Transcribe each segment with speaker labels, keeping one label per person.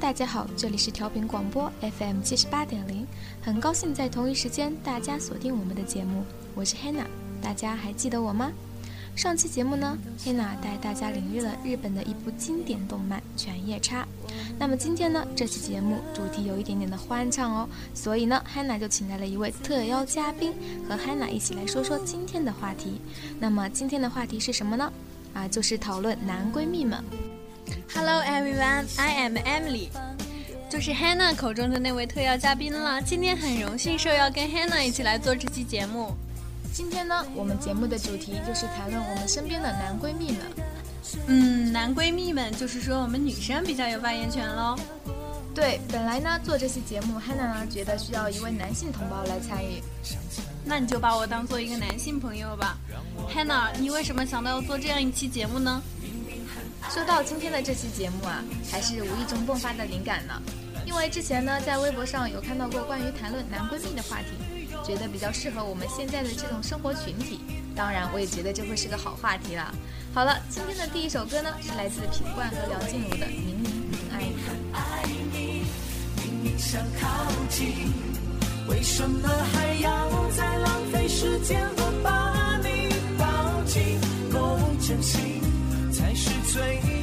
Speaker 1: 大家好，这里是调频广播 FM 七十八点零，很高兴在同一时间大家锁定我们的节目，我是 Hanna，大家还记得我吗？上期节目呢，Hanna 带大家领略了日本的一部经典动漫《犬夜叉》。那么今天呢，这期节目主题有一点点的欢唱哦，所以呢，Hanna 就请来了一位特邀嘉宾，和 Hanna 一起来说说今天的话题。那么今天的话题是什么呢？啊，就是讨论男闺蜜们。
Speaker 2: Hello everyone, I am Emily，就是 Hannah 口中的那位特邀嘉宾了。今天很荣幸受邀跟 Hannah 一起来做这期节目。
Speaker 1: 今天呢，我们节目的主题就是谈论我们身边的男闺蜜们。
Speaker 2: 嗯，男闺蜜们就是说我们女生比较有发言权喽。
Speaker 1: 对，本来呢做这期节目，Hannah 呢觉得需要一位男性同胞来参与。
Speaker 2: 那你就把我当做一个男性朋友吧。Hannah，你为什么想到要做这样一期节目呢？
Speaker 1: 说到今天的这期节目啊，还是无意中迸发的灵感呢。因为之前呢在微博上有看到过关于谈论男闺蜜的话题，觉得比较适合我们现在的这种生活群体。当然，我也觉得这会是个好话题了。好了，今天的第一首歌呢是来自品冠和梁静茹的《明明很爱你》。明明想靠近为什么还要再浪费时间？我把你抱紧，够真心最。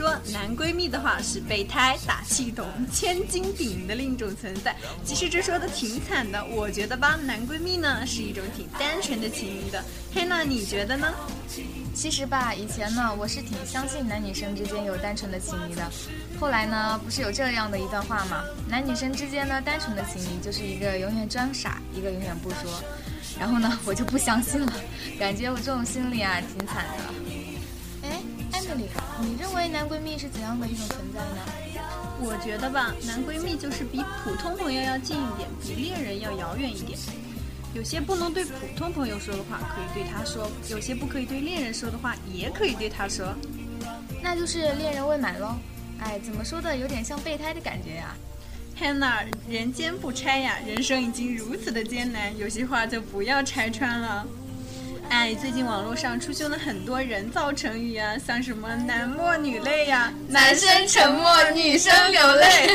Speaker 2: 说男闺蜜的话是备胎、打气筒、千斤顶的另一种存在。其实这说的挺惨的，我觉得吧，男闺蜜呢是一种挺单纯的情谊的。黑娜，你觉得呢？
Speaker 1: 其实吧，以前呢我是挺相信男女生之间有单纯的情谊的。后来呢，不是有这样的一段话吗？男女生之间呢单纯的情谊就是一个永远装傻，一个永远不说。然后呢，我就不相信了，感觉我这种心理啊挺惨的。哎，艾米丽。你认为男闺蜜是怎样的一种存在呢？
Speaker 2: 我觉得吧，男闺蜜就是比普通朋友要近一点，比恋人要遥远一点。有些不能对普通朋友说的话，可以对他说；有些不可以对恋人说的话，也可以对他说。
Speaker 1: 那就是恋人未满喽。哎，怎么说的，有点像备胎的感觉呀。
Speaker 2: Hannah，人间不拆呀，人生已经如此的艰难，有些话就不要拆穿了。哎，最近网络上出现了很多人造成语啊，像什么男默女泪呀，
Speaker 1: 男生沉默，女生流泪。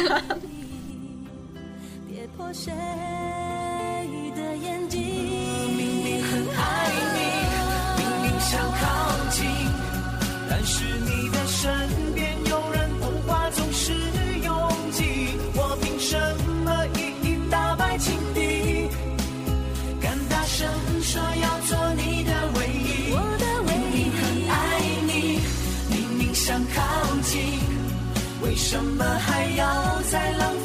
Speaker 2: 什么还要再浪费？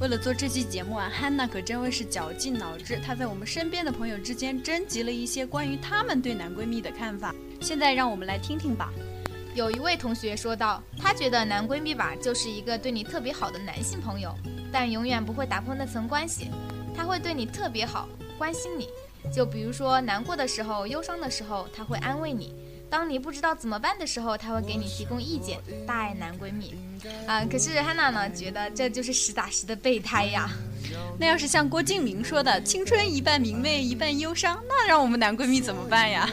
Speaker 2: 为了做这期节目啊，汉娜可真会是绞尽脑汁。她在我们身边的朋友之间征集了一些关于她们对男闺蜜的看法。现在让我们来听听吧。
Speaker 1: 有一位同学说道：“他觉得男闺蜜吧，就是一个对你特别好的男性朋友，但永远不会打破那层关系。他会对你特别好，关心你。就比如说难过的时候、忧伤的时候，他会安慰你。”当你不知道怎么办的时候，他会给你提供意见。大爱男闺蜜，啊，可是汉娜呢，觉得这就是实打实的备胎呀。
Speaker 2: 那要是像郭敬明说的“青春一半明媚，一半忧伤”，那让我们男闺蜜怎么办呀？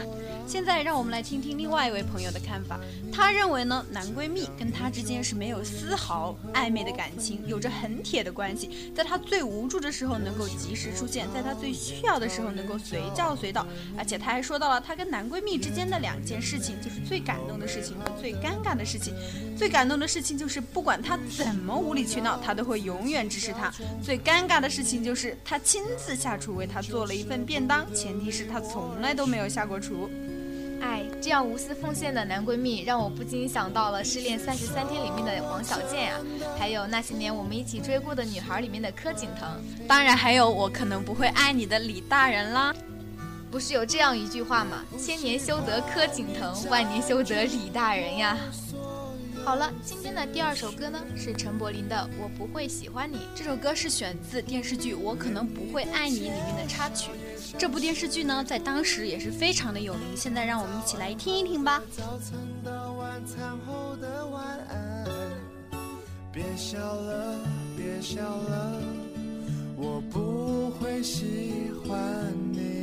Speaker 2: 现在让我们来听听另外一位朋友的看法。他认为呢，男闺蜜跟他之间是没有丝毫暧昧的感情，有着很铁的关系。在他最无助的时候能够及时出现，在他最需要的时候能够随叫随到。而且他还说到了他跟男闺蜜之间的两件事情，就是最感动的事情和最尴尬的事情。最感动的事情就是不管他怎么无理取闹，他都会永远支持他。最尴尬的事情就是他亲自下厨为他做了一份便当，前提是他从来都没有下过厨。
Speaker 1: 哎，这样无私奉献的男闺蜜，让我不禁想到了《失恋三十三天》里面的王小贱呀，还有那些年我们一起追过的女孩里面的柯景腾，
Speaker 2: 当然还有我可能不会爱你的李大人啦。
Speaker 1: 不是有这样一句话吗？千年修得柯景腾，万年修得李大人呀。好了，今天的第二首歌呢是陈柏霖的《我不会喜欢你》。
Speaker 2: 这首歌是选自电视剧《我可能不会爱你》里面的插曲。这部电视剧呢，在当时也是非常的有名。现在让我们一起来听一听吧。早餐到晚餐后的晚安，别笑了，别笑了，我不会喜欢你。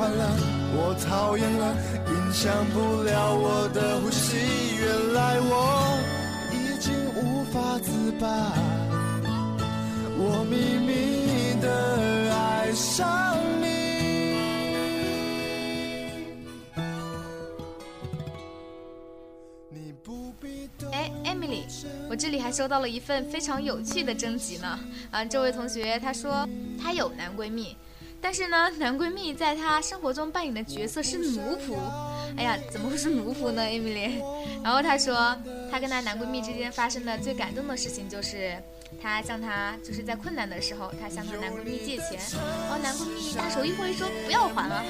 Speaker 2: 欢了，我讨厌了，影响不了我的呼吸。原来我已经无法自拔，我秘密的爱上你。
Speaker 1: 哎，Emily，我这里还收到了一份非常有趣的征集呢。啊，这位同学他说。她有男闺蜜，但是呢，男闺蜜在她生活中扮演的角色是奴仆。哎呀，怎么会是奴仆呢，Emily？然后她说，她跟她男闺蜜之间发生的最感动的事情就是，她向她就是在困难的时候，她向她男闺蜜借钱，然后男闺蜜大手一挥说不要还了。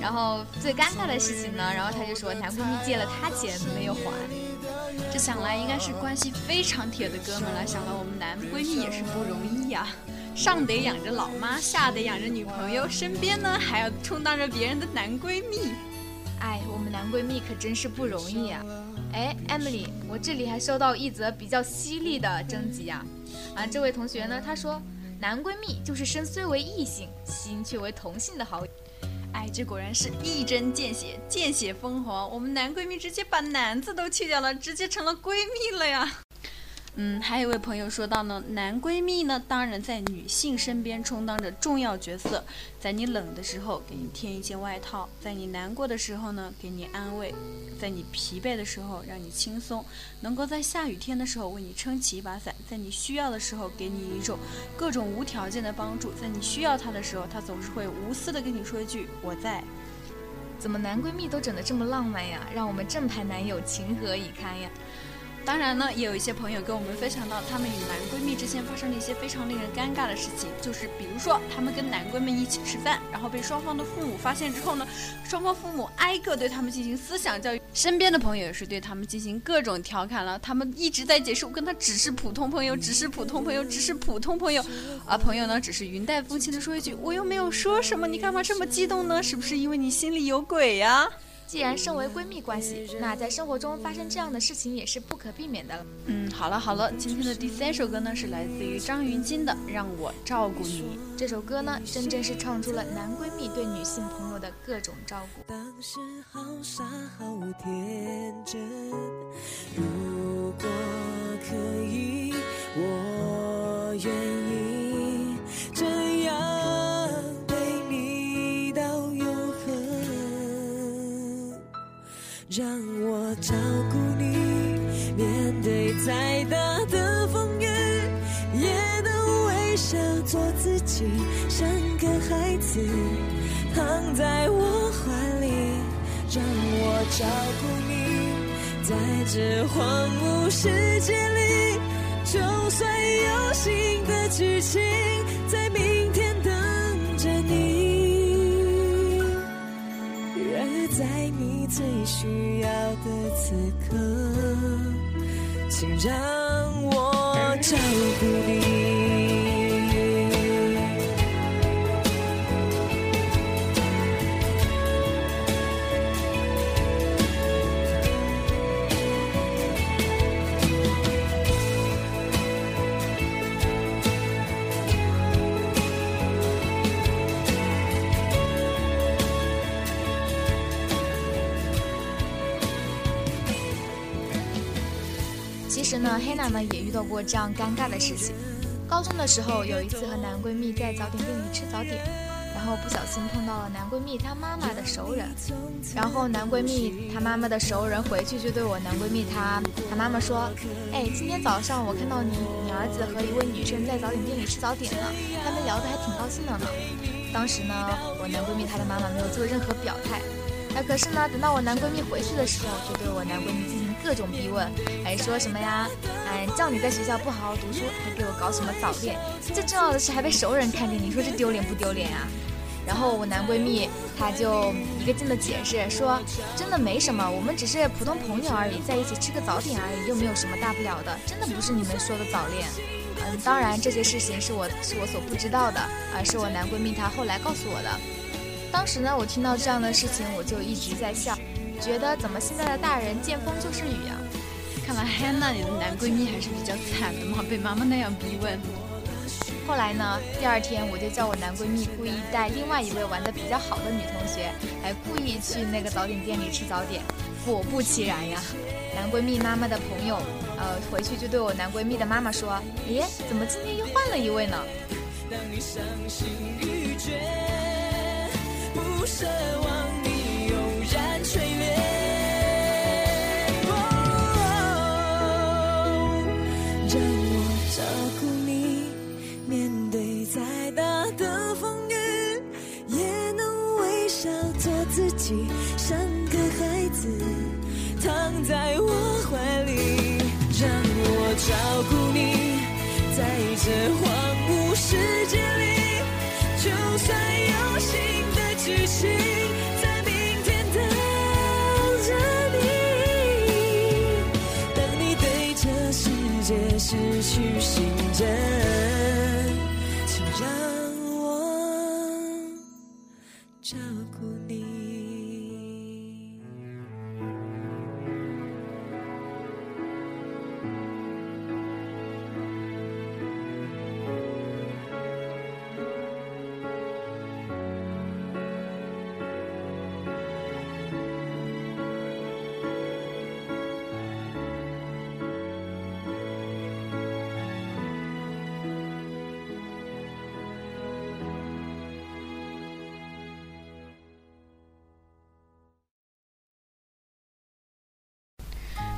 Speaker 1: 然后最尴尬的事情呢，然后她就说男闺蜜借了她钱没有还。这想来应该是关系非常铁的哥们了。想来我们男闺蜜也是不容易呀。上得养着老妈，下得养着女朋友，身边呢还要充当着别人的男闺蜜。哎，我们男闺蜜可真是不容易啊！哎，Emily，我这里还收到一则比较犀利的征集啊！啊，这位同学呢，他说男闺蜜就是身虽为异性，心却为同性的好友。
Speaker 2: 哎，这果然是一针见血，见血封喉。我们男闺蜜直接把男字都去掉了，直接成了闺蜜了呀！嗯，还有一位朋友说到呢，男闺蜜呢，当然在女性身边充当着重要角色，在你冷的时候给你添一件外套，在你难过的时候呢给你安慰，在你疲惫的时候让你轻松，能够在下雨天的时候为你撑起一把伞，在你需要的时候给你一种各种无条件的帮助，在你需要他的时候，他总是会无私的跟你说一句我在。
Speaker 1: 怎么男闺蜜都整得这么浪漫呀？让我们正牌男友情何以堪呀？
Speaker 2: 当然呢，也有一些朋友跟我们分享到，他们与男闺蜜之间发生了一些非常令人尴尬的事情，就是比如说，他们跟男闺蜜一起吃饭，然后被双方的父母发现之后呢，双方父母挨个对他们进行思想教育，身边的朋友也是对他们进行各种调侃了，他们一直在解释，我跟他只是普通朋友，只是普通朋友，只是普通朋友，而朋友呢，只是云淡风轻的说一句，我又没有说什么，你干嘛这么激动呢？是不是因为你心里有鬼呀？
Speaker 1: 既然身为闺蜜关系，那在生活中发生这样的事情也是不可避免的了。
Speaker 2: 嗯，好了好了，今天的第三首歌呢是来自于张芸京的《让我照顾你》。
Speaker 1: 这首歌呢，真正是唱出了男闺蜜对女性朋友的各种照顾。
Speaker 3: 当时好傻好天真，如果可以，我愿意让我照顾你，面对再大的风雨，也能微笑做自己，像个孩子躺在我怀里。让我照顾你，在这荒芜世界里，就算有新的剧情，最需要的此刻，请让我照顾你。
Speaker 1: 呢，黑娜呢也遇到过这样尴尬的事情。高中的时候，有一次和男闺蜜在早点店里吃早点，然后不小心碰到了男闺蜜他妈妈的熟人，然后男闺蜜他妈妈的熟人回去就对我男闺蜜他他妈妈说：“哎，今天早上我看到你你儿子和一位女生在早点店里吃早点呢，他们聊得还挺高兴的呢。”当时呢，我男闺蜜他的妈妈没有做任何表态。哎，可是呢，等到我男闺蜜回去的时候，就对我男闺蜜进行各种逼问，还说什么呀？哎，叫你在学校不好好读书，还给我搞什么早恋？最重要的是还被熟人看见，你说这丢脸不丢脸啊？然后我男闺蜜他就一个劲的解释说，真的没什么，我们只是普通朋友而已，在一起吃个早点而已，又没有什么大不了的，真的不是你们说的早恋。嗯，当然这些事情是我是我所不知道的，而是我男闺蜜他后来告诉我的。当时呢，我听到这样的事情，我就一直在笑，觉得怎么现在的大人见风就是雨啊！
Speaker 2: 看来汉娜你的男闺蜜还是比较惨的嘛，被妈妈那样逼问。
Speaker 1: 后来呢，第二天我就叫我男闺蜜故意带另外一位玩的比较好的女同学，还故意去那个早点店里吃早点。果不其然呀，男闺蜜妈妈的朋友，呃，回去就对我男闺蜜的妈妈说：“咦，怎么今天又换了一位呢？”
Speaker 3: 不奢望你悠然垂怜，让我照顾你，面对再大的风雨，也能微笑做自己，像个孩子躺在我怀里，让我照顾你，在这荒芜世剧情在明天等着你。当你对这世界失去信任，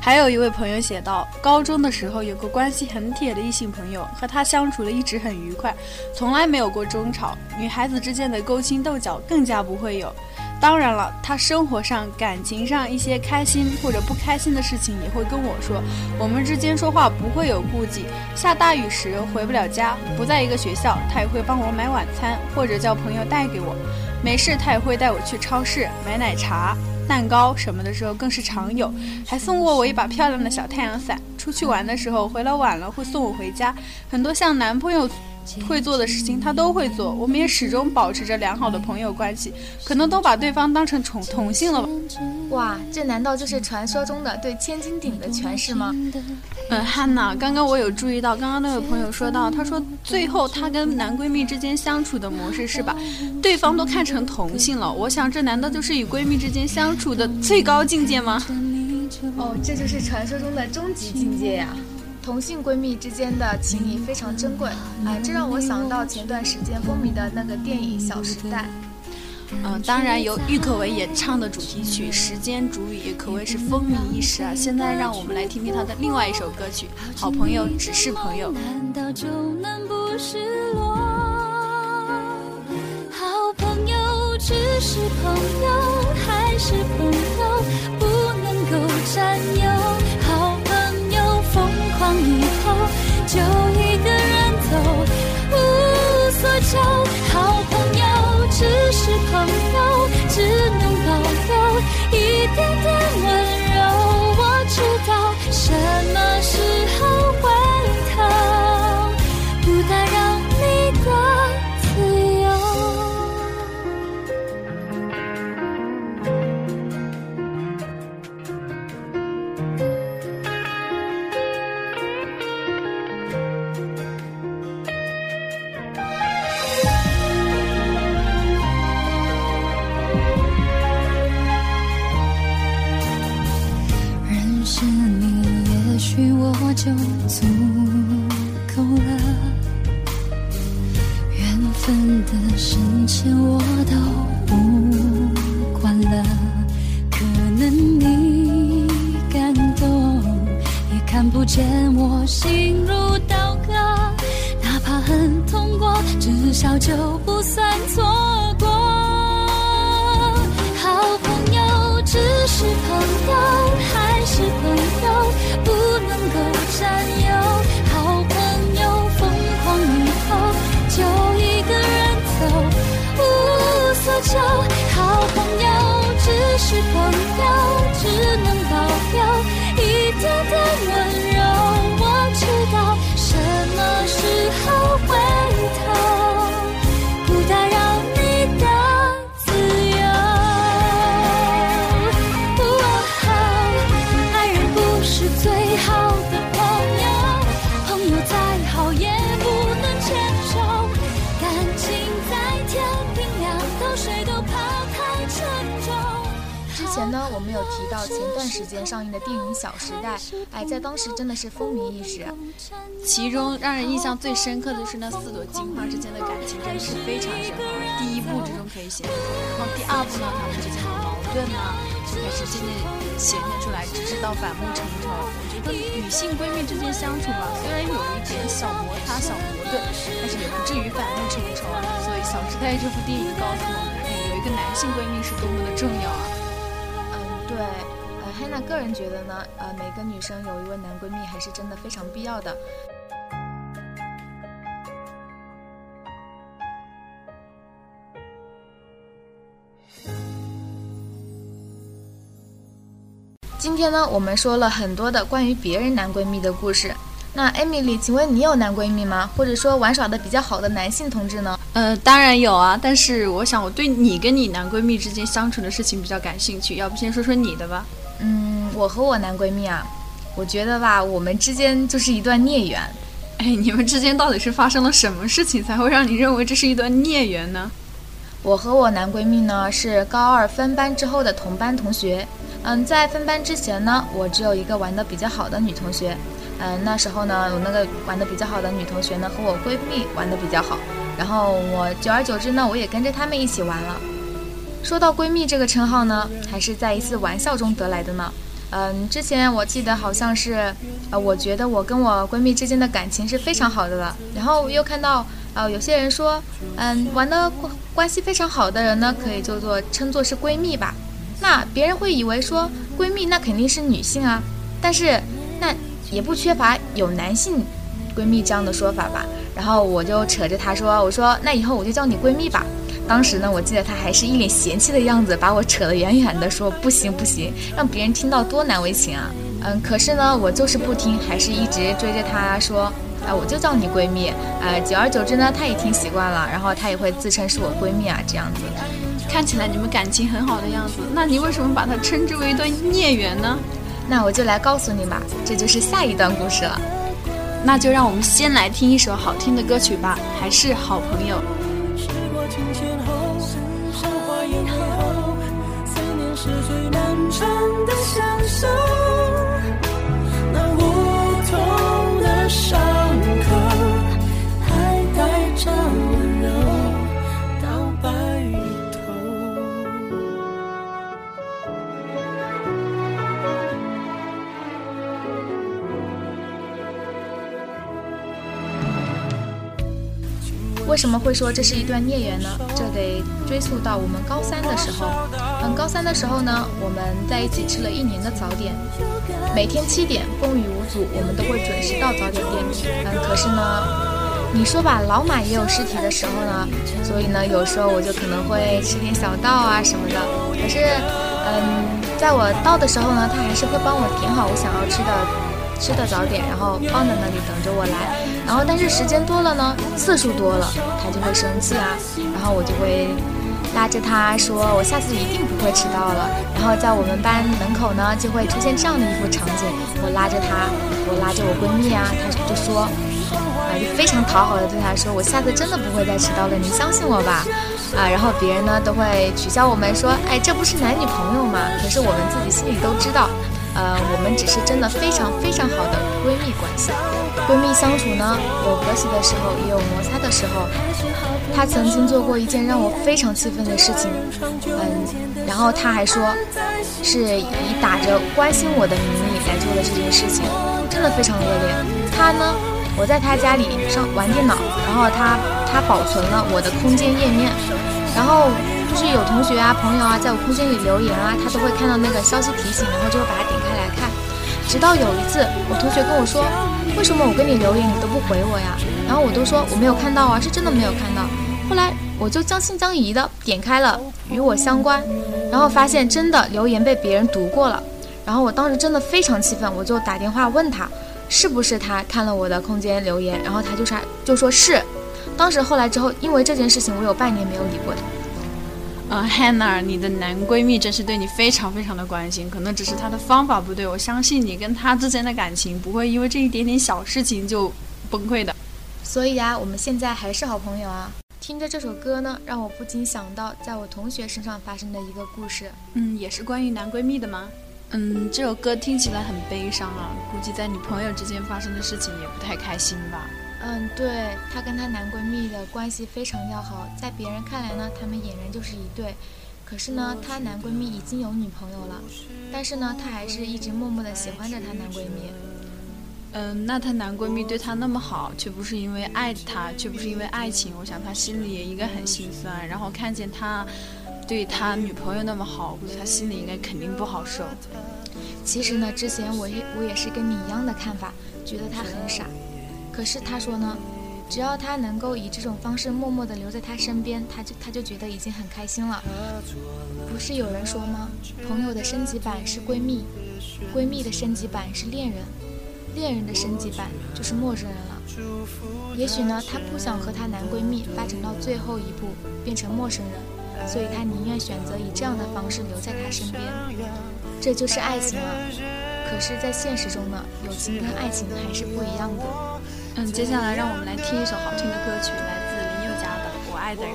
Speaker 2: 还有一位朋友写道：高中的时候有个关系很铁的异性朋友，和他相处的一直很愉快，从来没有过争吵。女孩子之间的勾心斗角更加不会有。当然了，他生活上、感情上一些开心或者不开心的事情也会跟我说。我们之间说话不会有顾忌。下大雨时回不了家，不在一个学校，他也会帮我买晚餐，或者叫朋友带给我。没事，他也会带我去超市买奶茶。蛋糕什么的时候更是常有，还送过我一把漂亮的小太阳伞。出去玩的时候回来晚了会送我回家，很多像男朋友会做的事情他都会做。我们也始终保持着良好的朋友关系，可能都把对方当成宠同性了吧？
Speaker 1: 哇，这难道就是传说中的对千斤顶的诠释吗？
Speaker 2: 嗯，汉娜，刚刚我有注意到，刚刚那位朋友说到，他说最后他跟男闺蜜之间相处的模式是把对方都看成同性了。我想，这难道就是与闺蜜之间相处的最高境界吗？
Speaker 1: 哦，这就是传说中的终极境界呀！同性闺蜜之间的情谊非常珍贵，哎，这让我想到前段时间风靡的那个电影《小时代》。
Speaker 2: 嗯，当然由郁可唯演唱的主题曲《时间煮雨》可谓是风靡一时啊。现在让我们来听听她的另外一首歌曲《好朋友只是朋友》。
Speaker 3: 难道就能不失落？好朋友只是朋友，还是朋友不能够占有。以后就一个人走，无所求。好朋友只是朋友，只能保留一点。
Speaker 4: 点温柔
Speaker 1: 到前段时间上映的电影《小时代》，哎，在当时真的是风靡一时。
Speaker 2: 其中让人印象最深刻的是那四朵金花之间的感情真的是非常深厚，第一部之中可以显，然后第二部呢，他们之间的矛盾呢就开始渐渐显现出来，直至到反目成仇。我觉得女性闺蜜之间相处吧，虽然有一点小摩擦、小矛盾，但是也不至于反目成仇啊。所以《小时代》这部电影告诉我们，有一个男性闺蜜是多么的重要啊。
Speaker 1: 对，呃，，Hannah 个人觉得呢，呃，每个女生有一位男闺蜜还是真的非常必要的。今天呢，我们说了很多的关于别人男闺蜜的故事。那艾米丽，请问你有男闺蜜吗？或者说玩耍的比较好的男性同志呢？
Speaker 2: 呃，当然有啊，但是我想我对你跟你男闺蜜之间相处的事情比较感兴趣，要不先说说你的吧？
Speaker 1: 嗯，我和我男闺蜜啊，我觉得吧，我们之间就是一段孽缘。
Speaker 2: 哎，你们之间到底是发生了什么事情才会让你认为这是一段孽缘呢？
Speaker 1: 我和我男闺蜜呢是高二分班之后的同班同学。嗯，在分班之前呢，我只有一个玩的比较好的女同学。嗯，那时候呢，我那个玩的比较好的女同学呢和我闺蜜玩的比较好，然后我久而久之呢，我也跟着她们一起玩了。说到闺蜜这个称号呢，还是在一次玩笑中得来的呢。嗯，之前我记得好像是，呃，我觉得我跟我闺蜜之间的感情是非常好的了。然后又看到，呃，有些人说，嗯，玩的关关系非常好的人呢，可以叫做称作是闺蜜吧。那别人会以为说闺蜜那肯定是女性啊，但是那也不缺乏有男性闺蜜这样的说法吧。然后我就扯着她说，我说那以后我就叫你闺蜜吧。当时呢，我记得她还是一脸嫌弃的样子，把我扯得远远的，说不行不行，让别人听到多难为情啊。嗯，可是呢，我就是不听，还是一直追着她说，啊，我就叫你闺蜜。呃，久而久之呢，她也听习惯了，然后她也会自称是我闺蜜啊，这样子。
Speaker 2: 看起来你们感情很好的样子，那你为什么把它称之为一段孽缘呢？
Speaker 1: 那我就来告诉你吧，这就是下一段故事了。
Speaker 2: 那就让我们先来听一首好听的歌曲吧，还是好朋友。
Speaker 5: 是最漫长的相守。
Speaker 1: 为什么会说这是一段孽缘呢？这得追溯到我们高三的时候。嗯，高三的时候呢，我们在一起吃了一年的早点，每天七点风雨无阻，我们都会准时到早点店。嗯，可是呢，你说吧，老马也有尸体的时候呢，所以呢，有时候我就可能会吃点小道啊什么的。可是，嗯，在我到的时候呢，他还是会帮我点好我想要吃的。吃的早点，然后放在那里等着我来。然后，但是时间多了呢，次数多了，他就会生气啊。然后我就会拉着他说：“我下次一定不会迟到了。”然后在我们班门口呢，就会出现这样的一幅场景：我拉着他，我拉着我闺蜜啊，他就说，啊，就非常讨好的对他说：“我下次真的不会再迟到了，你相信我吧。”啊，然后别人呢都会取笑我们说：“哎，这不是男女朋友吗？”可是我们自己心里都知道。呃，我们只是真的非常非常好的闺蜜关系。闺蜜相处呢，有和谐的时候，也有摩擦的时候。她曾经做过一件让我非常气愤的事情，嗯，然后她还说是以打着关心我的名义来做的这件事情，真的非常恶劣。她呢，我在她家里上玩电脑，然后她她保存了我的空间页面，然后就是有同学啊、朋友啊在我空间里留言啊，他都会看到那个消息提醒，然后就会把它点开来看。直到有一次，我同学跟我说，为什么我跟你留言你都不回我呀？然后我都说我没有看到啊，是真的没有看到。后来我就将信将疑的点开了与我相关，然后发现真的留言被别人读过了。然后我当时真的非常气愤，我就打电话问他，是不是他看了我的空间留言？然后他就说就说是。当时后来之后，因为这件事情，我有半年没有理过他。
Speaker 2: 呃，Hannah，你的男闺蜜真是对你非常非常的关心，可能只是他的方法不对。我相信你跟他之间的感情不会因为这一点点小事情就崩溃的。
Speaker 1: 所以啊，我们现在还是好朋友啊。听着这首歌呢，让我不禁想到在我同学身上发生的一个故事。
Speaker 2: 嗯，也是关于男闺蜜的吗？嗯，这首歌听起来很悲伤啊，估计在你朋友之间发生的事情也不太开心吧。
Speaker 1: 嗯，对，她跟她男闺蜜的关系非常要好，在别人看来呢，他们俨然就是一对。可是呢，她男闺蜜已经有女朋友了，但是呢，她还是一直默默的喜欢着她男闺蜜。
Speaker 2: 嗯，那她男闺蜜对她那么好，却不是因为爱她，却不是因为爱情，我想她心里也应该很心酸。然后看见他对他女朋友那么好，估计他心里应该肯定不好受。
Speaker 1: 其实呢，之前我也我也是跟你一样的看法，觉得她很傻。可是他说呢，只要他能够以这种方式默默的留在他身边，他就他就觉得已经很开心了。不是有人说吗？朋友的升级版是闺蜜，闺蜜的升级版是恋人。恋人的升级版就是陌生人了。也许呢，她不想和她男闺蜜发展到最后一步，变成陌生人，所以她宁愿选择以这样的方式留在他身边。这就是爱情啊！可是，在现实中呢，友情跟爱情还是不一样的。
Speaker 2: 嗯，接下来让我们来听一首好听的歌曲，来自林宥嘉的《我爱的人》。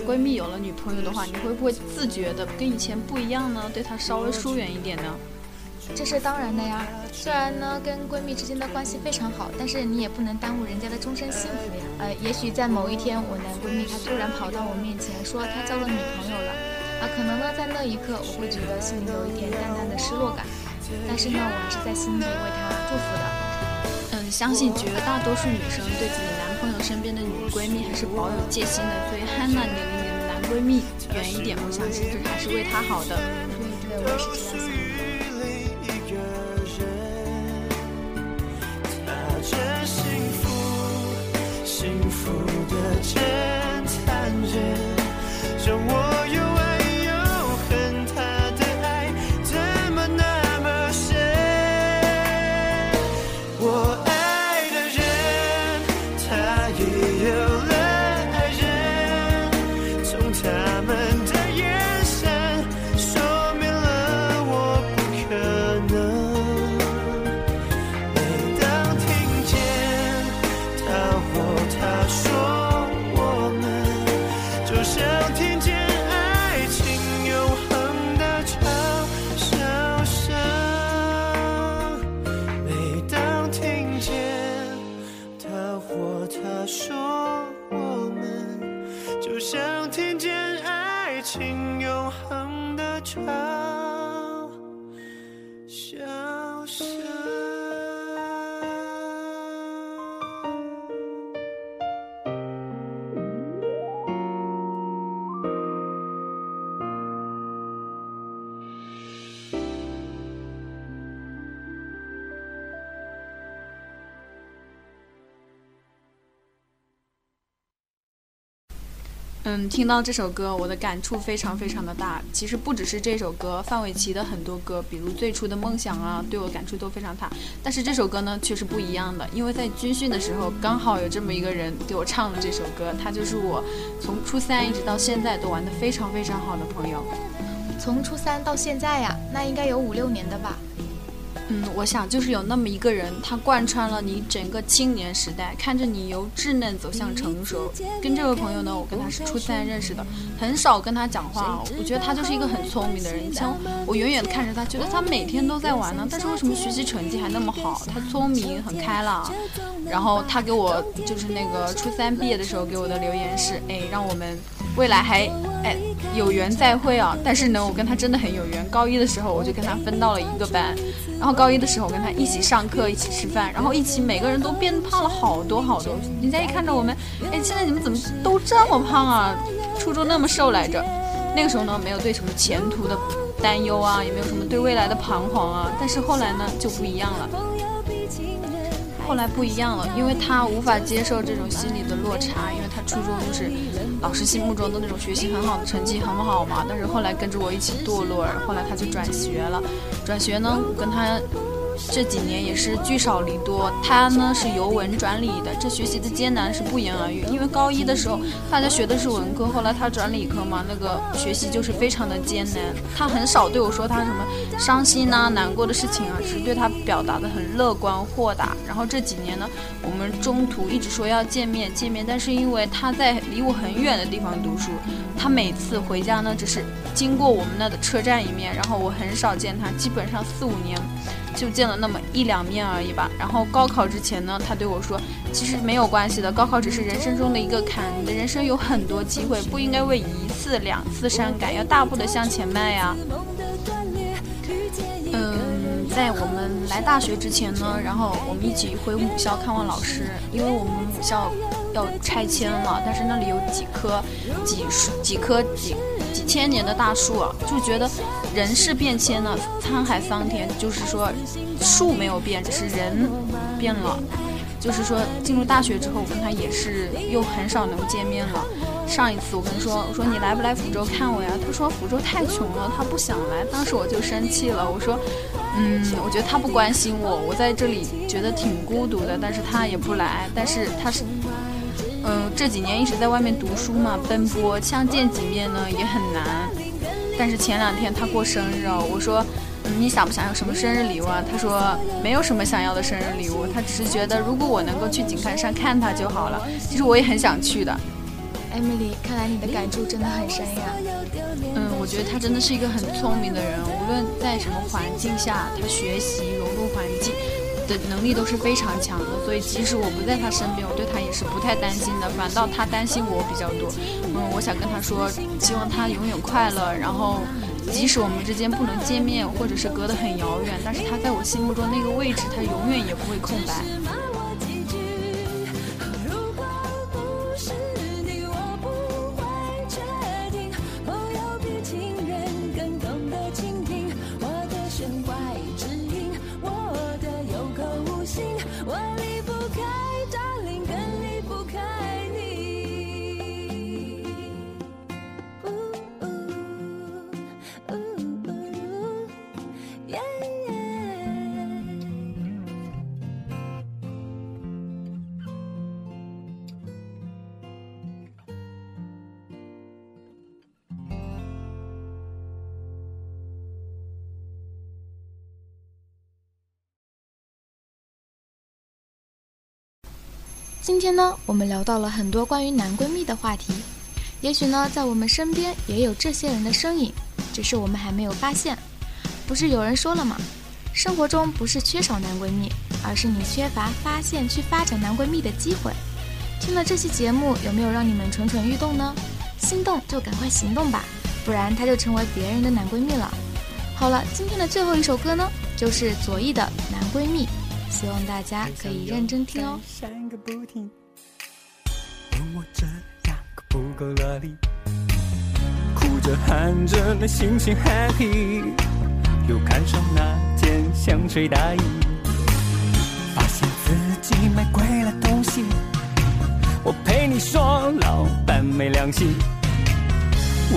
Speaker 2: 闺蜜有了女朋友的话，你会不会自觉的跟以前不一样呢？对她稍微疏远一点呢？
Speaker 1: 这是当然的呀。虽然呢，跟闺蜜之间的关系非常好，但是你也不能耽误人家的终身幸福呀。呃，也许在某一天，我男闺蜜他突然跑到我面前说他交了女朋友了，啊，可能呢在那一刻我会觉得心里有一点淡淡的失落感，但是呢，我还是在心底为他祝福的。
Speaker 2: 嗯，相信绝大多数女生对自己男。朋友身边的女闺蜜还是保有戒心的，所以憨娜，你离你的男闺蜜远一点。我相信这还是为他好的，
Speaker 1: 对，对我是这样想
Speaker 5: 的。
Speaker 2: 嗯，听到这首歌，我的感触非常非常的大。其实不只是这首歌，范玮琪的很多歌，比如《最初的梦想》啊，对我感触都非常大。但是这首歌呢，却是不一样的，因为在军训的时候，刚好有这么一个人给我唱了这首歌，他就是我从初三一直到现在都玩的非常非常好的朋友。
Speaker 1: 从初三到现在呀，那应该有五六年的吧。
Speaker 2: 嗯，我想就是有那么一个人，他贯穿了你整个青年时代，看着你由稚嫩走向成熟。跟这位朋友呢，我跟他是初三认识的，很少跟他讲话。我觉得他就是一个很聪明的人。以前我远远看着他，觉得他每天都在玩呢，但是为什么学习成绩还那么好？他聪明，很开朗。然后他给我就是那个初三毕业的时候给我的留言是：哎，让我们未来还哎有缘再会啊！但是呢，我跟他真的很有缘。高一的时候我就跟他分到了一个班，然后高一的时候我跟他一起上课，一起吃饭，然后一起每个人都变胖了好多好多。人家一看着我们，哎，现在你们怎么都这么胖啊？初中那么瘦来着。那个时候呢，没有对什么前途的担忧啊，也没有什么对未来的彷徨啊。但是后来呢，就不一样了。后来不一样了，因为他无法接受这种心理的落差，因为他初中就是老师心目中的那种学习很好的成绩很好嘛，但是后来跟着我一起堕落，后来他就转学了，转学呢，我跟他。这几年也是聚少离多，他呢是由文转理的，这学习的艰难是不言而喻。因为高一的时候大家学的是文科，后来他转理科嘛，那个学习就是非常的艰难。他很少对我说他什么伤心啊、难过的事情啊，只是对他表达的很乐观豁达。然后这几年呢，我们中途一直说要见面见面，但是因为他在离我很远的地方读书，他每次回家呢只是经过我们那的车站一面，然后我很少见他，基本上四五年。就见了那么一两面而已吧。然后高考之前呢，他对我说：“其实没有关系的，高考只是人生中的一个坎。你的人生有很多机会，不应该为一次两次伤感，要大步的向前迈呀。”嗯，在我们来大学之前呢，然后我们一起回母校看望老师，因为我们母校要拆迁了，但是那里有几棵几树几棵几。几千年的大树啊，就觉得人事变迁呢，沧海桑田，就是说树没有变，只是人变了。就是说进入大学之后，我跟他也是又很少能见面了。上一次我跟他说，我说你来不来福州看我呀？他说福州太穷了，他不想来。当时我就生气了，我说，嗯，我觉得他不关心我，我在这里觉得挺孤独的，但是他也不来，但是他是。嗯，这几年一直在外面读书嘛，奔波，相见几面呢也很难。但是前两天他过生日哦，我说，你想不想要什么生日礼物啊？他说没有什么想要的生日礼物，他只是觉得如果我能够去井冈山看他就好了。其实我也很想去的。
Speaker 1: Emily，看来你的感触真的很深呀。
Speaker 2: 嗯，我觉得他真的是一个很聪明的人，无论在什么环境下，他学习融入环境。的能力都是非常强的，所以即使我不在他身边，我对他也是不太担心的，反倒他担心我比较多。嗯，我想跟他说，希望他永远快乐。然后，即使我们之间不能见面，或者是隔得很遥远，但是他在我心目中那个位置，他永远也不会空白。
Speaker 1: 今天呢，我们聊到了很多关于男闺蜜的话题。也许呢，在我们身边也有这些人的身影，只是我们还没有发现。不是有人说了吗？生活中不是缺少男闺蜜，而是你缺乏发现去发展男闺蜜的机会。听了这期节目，有没有让你们蠢蠢欲动呢？心动就赶快行动吧，不然她就成为别人的男闺蜜了。好了，今天的最后一首歌呢，就是左翼的《男闺蜜》，希望大家可以认真听哦。
Speaker 5: 闪个不停，问我这样可不够落力，哭着喊着那心情 happy，又看上那件香水大衣，发现自己买贵了东西，我陪你说老板没良心，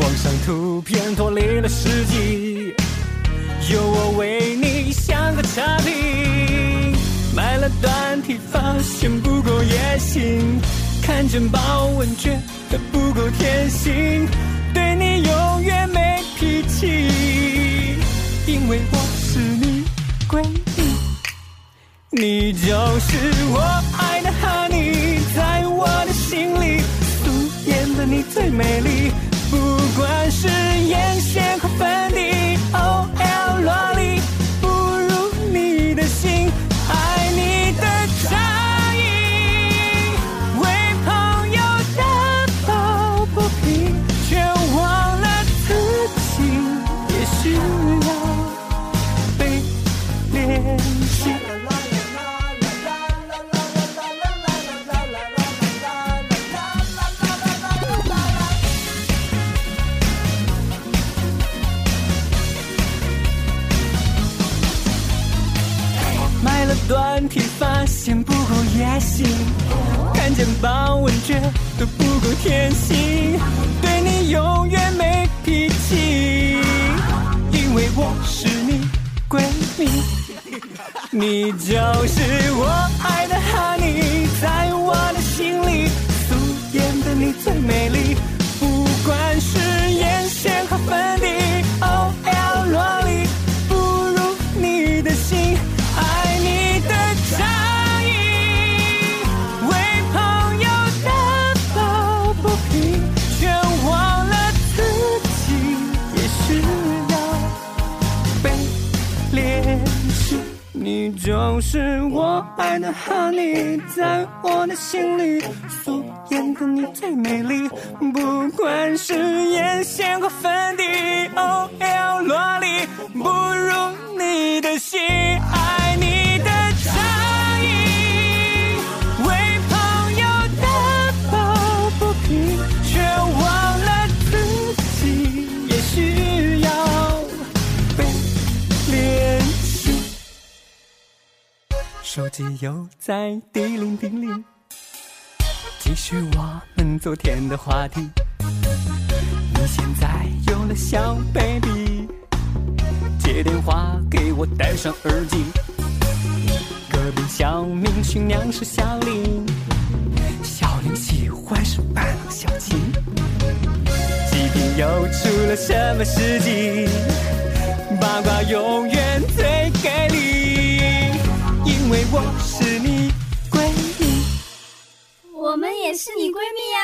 Speaker 5: 网上图片脱离了实际。有我为你像个差评，体发现不够野心，看见豹纹觉得不够贴心，对你永远没脾气，因为我是你闺蜜，你就是我爱的 honey，在我的心里素颜的你最美丽，不管是眼线和粉底，OL 心，看见豹纹觉都不够贴心，对你永远没脾气，因为我是你闺蜜，你就是我爱和你在我的心里，素颜的你最美丽，不管是眼机又在叮铃叮铃，继续我们昨天的话题。你现在有了小 baby，接电话给我戴上耳机。隔壁小明新娘是小林，小林喜欢是扮小青。疾病又出了什么事情？八卦永远最给力，为我是你闺蜜。
Speaker 4: 我们也是你闺蜜啊。